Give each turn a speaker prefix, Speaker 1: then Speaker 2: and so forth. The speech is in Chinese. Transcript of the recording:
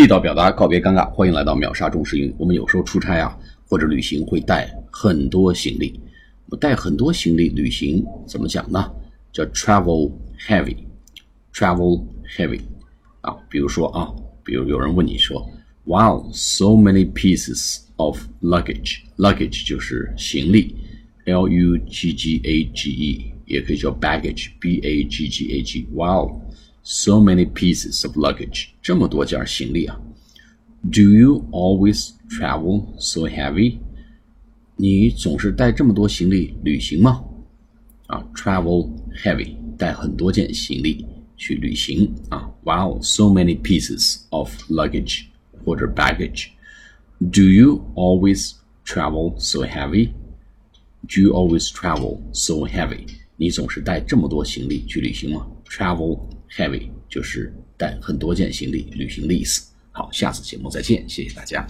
Speaker 1: 地道表达，告别尴尬，欢迎来到秒杀中式英语。我们有时候出差啊，或者旅行会带很多行李。我带很多行李旅行怎么讲呢？叫 travel heavy，travel heavy 啊。比如说啊，比如有人问你说，Wow, so many pieces of luggage. Luggage 就是行李，L U G G A G E，也可以叫 baggage，B A G G A g。Wow。Wow。So many pieces of luggage，这么多件行李啊！Do you always travel so heavy？你总是带这么多行李旅行吗？啊，travel heavy，带很多件行李去旅行啊！Wow，so many pieces of luggage 或者 baggage。Do you always travel so heavy？Do you always travel so heavy？你总是带这么多行李去旅行吗？Travel。 Heavy 就是带很多件行李旅行的意思。好，下次节目再见，谢谢大家。